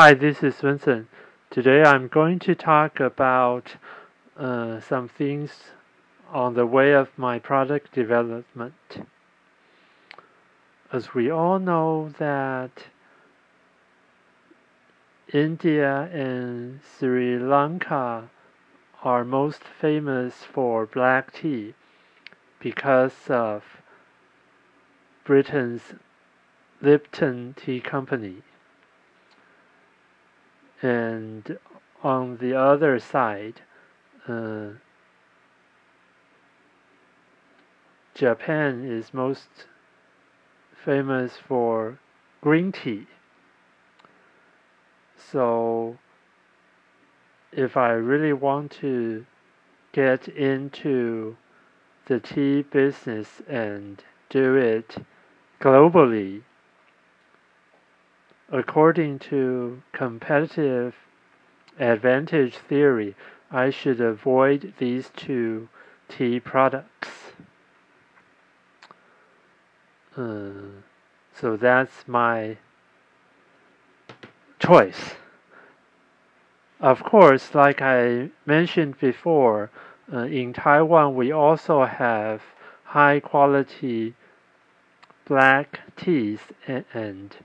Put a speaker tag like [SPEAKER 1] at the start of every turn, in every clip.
[SPEAKER 1] Hi, this is Vincent. Today I'm going to talk about uh, some things on the way of my product development. As we all know that India and Sri Lanka are most famous for black tea because of Britain's Lipton Tea Company. And on the other side, uh, Japan is most famous for green tea. So, if I really want to get into the tea business and do it globally, according to competitive advantage theory, I should avoid these two tea products. Uh, so that's my choice. Of course, like I mentioned before, uh, in Taiwan we also have high quality black teas and, and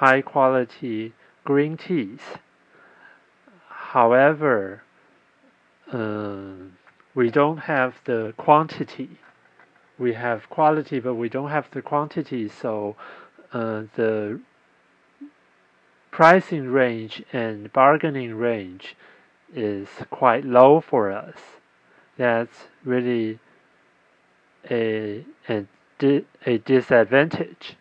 [SPEAKER 1] high quality green teas. However, uh, we don't have the quantity. We have quality, but we don't have the quantity, so uh, the pricing range and bargaining range is quite low for us. That's really a, a, a disadvantage.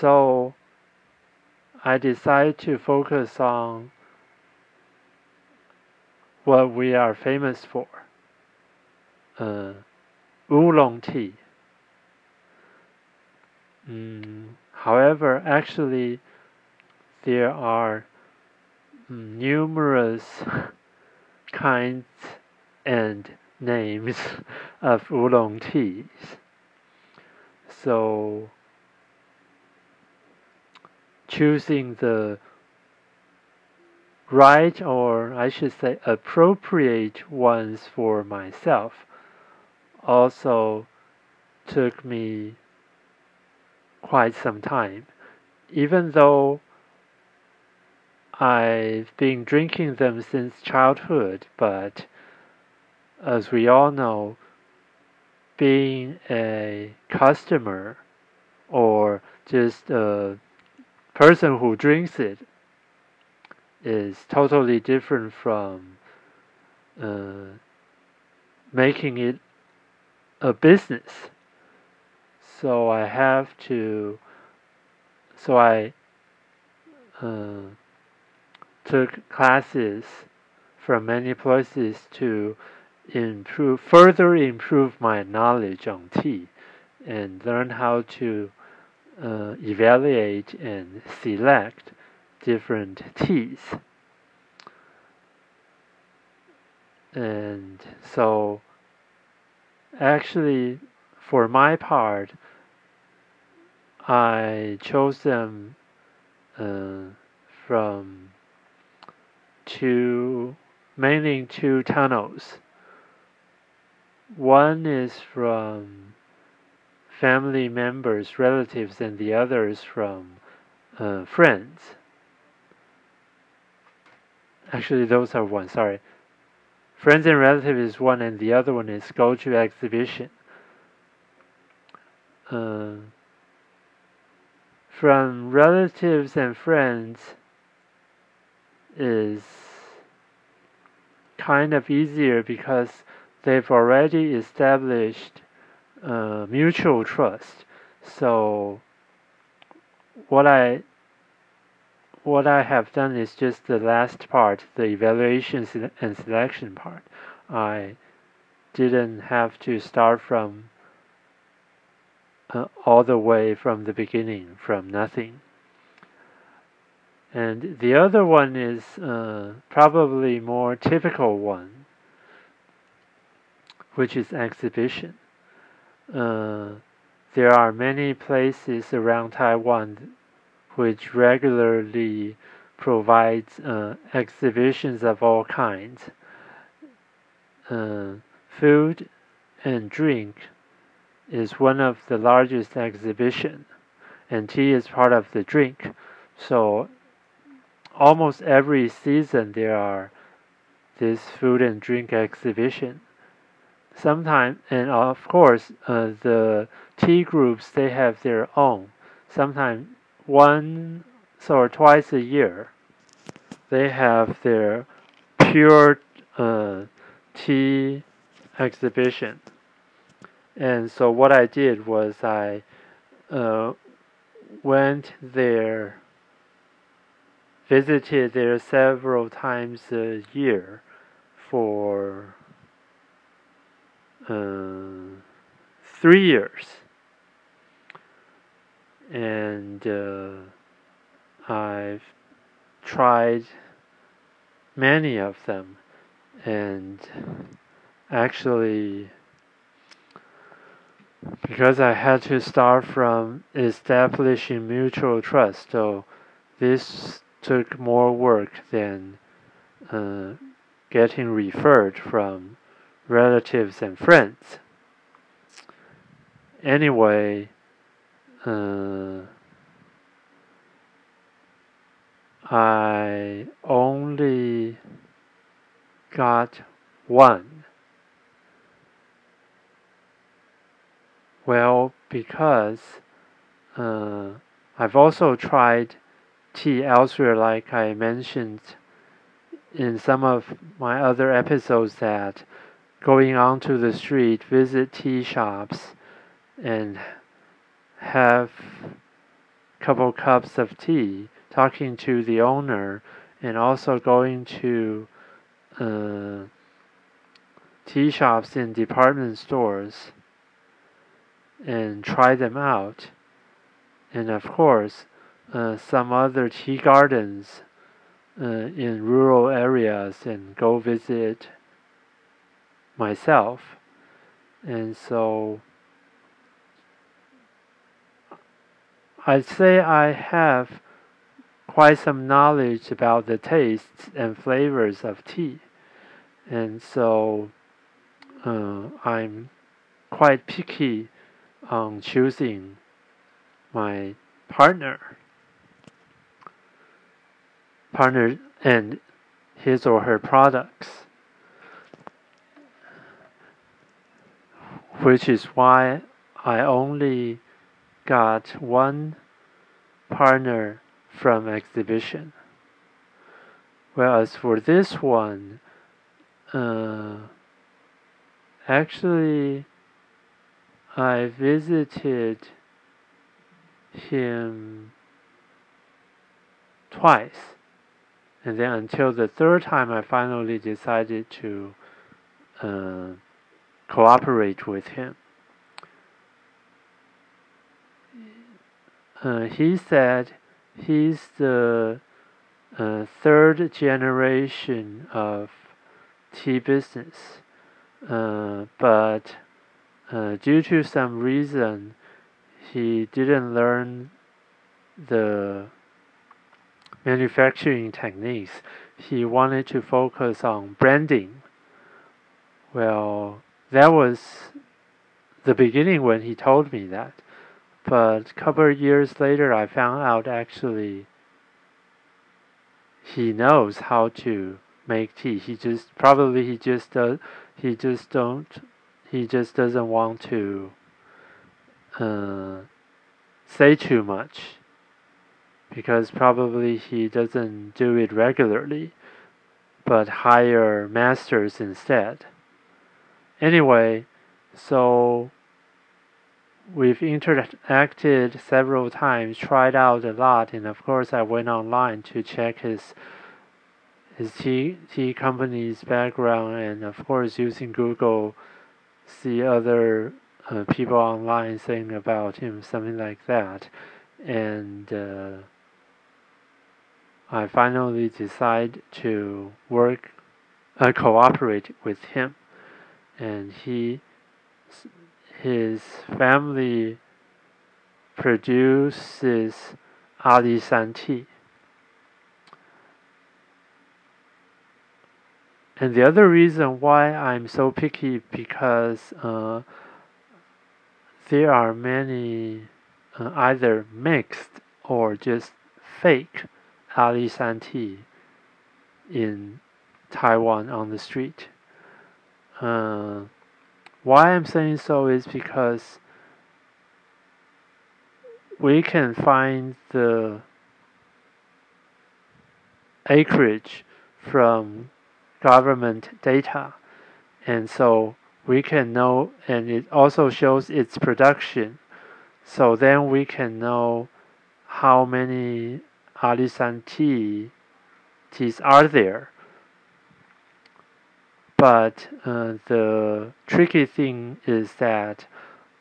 [SPEAKER 1] So I decided to focus on what we are famous for uh, oolong tea. Mm, however, actually, there are numerous kinds and names of oolong teas. So, choosing the right or I should say appropriate ones for myself also took me quite some time. Even though I've been drinking them since childhood, but as we all know, being a customer or just a person who drinks it is totally different from uh, making it a business. So I have to, so I uh, took classes from many places to improve, further improve my knowledge on tea and learn how to uh, evaluate and select different teas. And so, actually, for my part, I chose them uh, from two, mainly two tunnels. One is from family members, relatives, and the others from uh, friends. Actually, those are one, sorry. Friends and relatives is one, and the other one is go to exhibition. Uh, from relatives and friends is kind of easier because they've already established uh, mutual trust. So what I what I have done is just the last part, the evaluation and selection part. I didn't have to start from uh, all the way from the beginning, from nothing. And the other one is uh, probably more typical one, which is exhibition. Uh, there are many places around Taiwan which regularly provides uh, exhibitions of all kinds. Uh, food and drink is one of the largest exhibition, and tea is part of the drink. So almost every season there are this food and drink exhibition. Sometimes, and of course, uh, the tea groups they have their own. Sometimes once or twice a year, they have their pure uh, tea exhibition. And so what I did was I uh, went there, visited there several times a year for uh, three years. And uh, I've tried many of them and actually because I had to start from establishing mutual trust so this took more work than uh, getting referred from relatives and friends. Anyway, uh, I only got one. Well, because uh, I've also tried tea elsewhere, like I mentioned in some of my other episodes that going onto the street, visit tea shops, and have a couple cups of tea, talking to the owner, and also going to uh, tea shops in department stores and try them out. And of course, uh, some other tea gardens uh, in rural areas and go visit myself. And so I'd say I have quite some knowledge about the tastes and flavors of tea. And so uh, I'm quite picky on choosing my partner partner and his or her products which is why I only got one partner from exhibition. Whereas for this one uh, actually I visited him twice. And then until the third time I finally decided to uh, cooperate with him. Uh, he said he's the uh, third generation of tea business, uh, but uh, due to some reason, he didn't learn the manufacturing techniques. He wanted to focus on branding. Well, that was the beginning when he told me that. But a couple of years later, I found out actually he knows how to make tea. He just probably he just does he just don't he just doesn't want to uh, say too much because probably he doesn't do it regularly but hire masters instead. Anyway, so we've interacted several times, tried out a lot, and of course I went online to check his his tea, tea company's background and of course using Google see other uh, people online saying about him something like that. And uh, I finally decide to work uh, cooperate with him and he his family produces Alishan tea. And the other reason why I'm so picky because uh, there are many uh, either mixed or just fake Alishan tea in Taiwan on the street. Uh, why I'm saying so is because we can find the acreage from government data. And so we can know, and it also shows its production. So then we can know how many Alishan tea teas are there. But uh, the tricky thing is that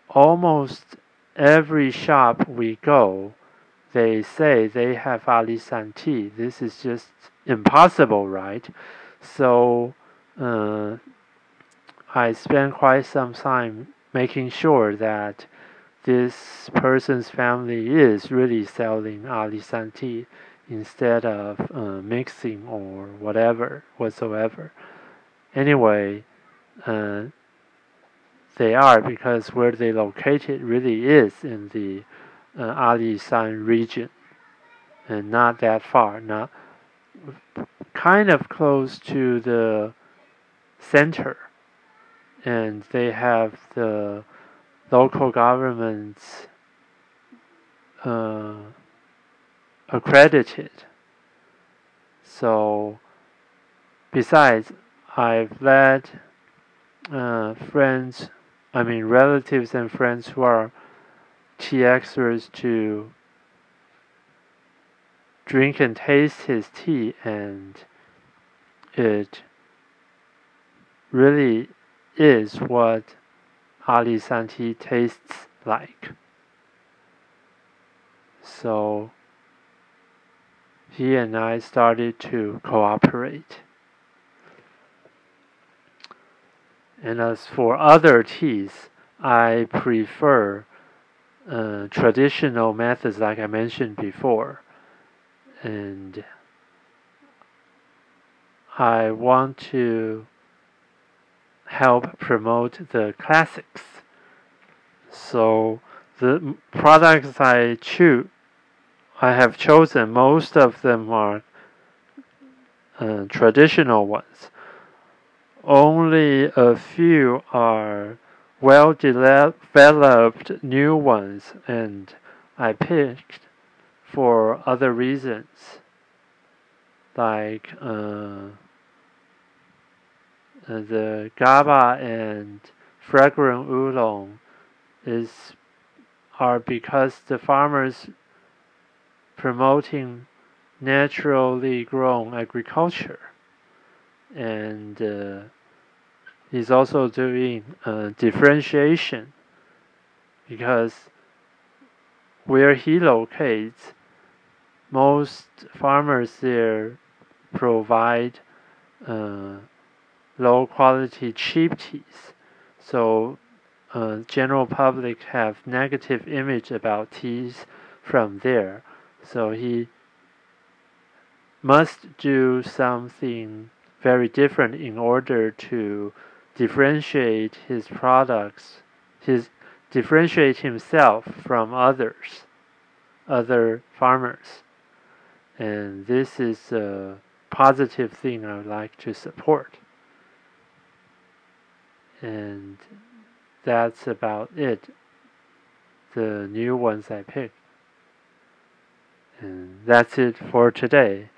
[SPEAKER 1] almost every shop we go, they say they have Alishan tea. This is just impossible, right? So uh, I spent quite some time making sure that this person's family is really selling Alishan tea instead of uh, mixing or whatever whatsoever. Anyway, uh, they are because where they located really is in the uh, Alishan region and not that far, not kind of close to the center, and they have the local governments uh, accredited. So, besides, I've led uh, friends, I mean relatives and friends who are tea experts to drink and taste his tea and it really is what Alishan tea tastes like. So he and I started to cooperate. And as for other teas, I prefer uh, traditional methods like I mentioned before and I want to help promote the classics. So the products I choose, I have chosen, most of them are uh, traditional ones. Only a few are well developed new ones, and I picked for other reasons, like uh, the GABA and fragrant oolong is are because the farmers promoting naturally grown agriculture. And uh, he's also doing uh, differentiation because where he locates most farmers there provide uh, low quality cheap teas. So uh, general public have negative image about teas from there. So he must do something very different in order to differentiate his products his differentiate himself from others other farmers and this is a positive thing I would like to support. And that's about it. The new ones I picked. And that's it for today.